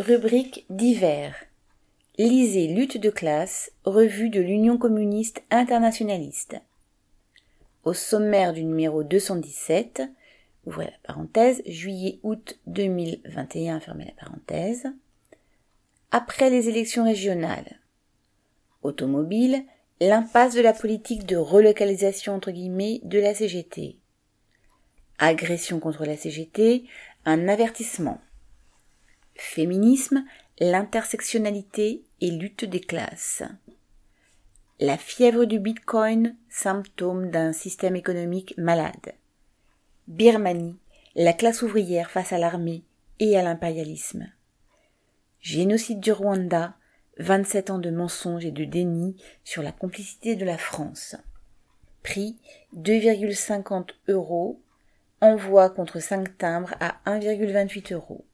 Rubrique divers. Lisez Lutte de classe, revue de l'Union communiste internationaliste. Au sommaire du numéro 217, ouvrez la parenthèse, juillet-août 2021, fermez la parenthèse. Après les élections régionales. Automobile, l'impasse de la politique de relocalisation entre guillemets de la CGT. Agression contre la CGT, un avertissement. Féminisme, l'intersectionnalité et lutte des classes. La fièvre du Bitcoin, symptôme d'un système économique malade. Birmanie, la classe ouvrière face à l'armée et à l'impérialisme. Génocide du Rwanda, 27 ans de mensonges et de déni sur la complicité de la France. Prix 2,50 euros. Envoi contre 5 timbres à 1,28 euros.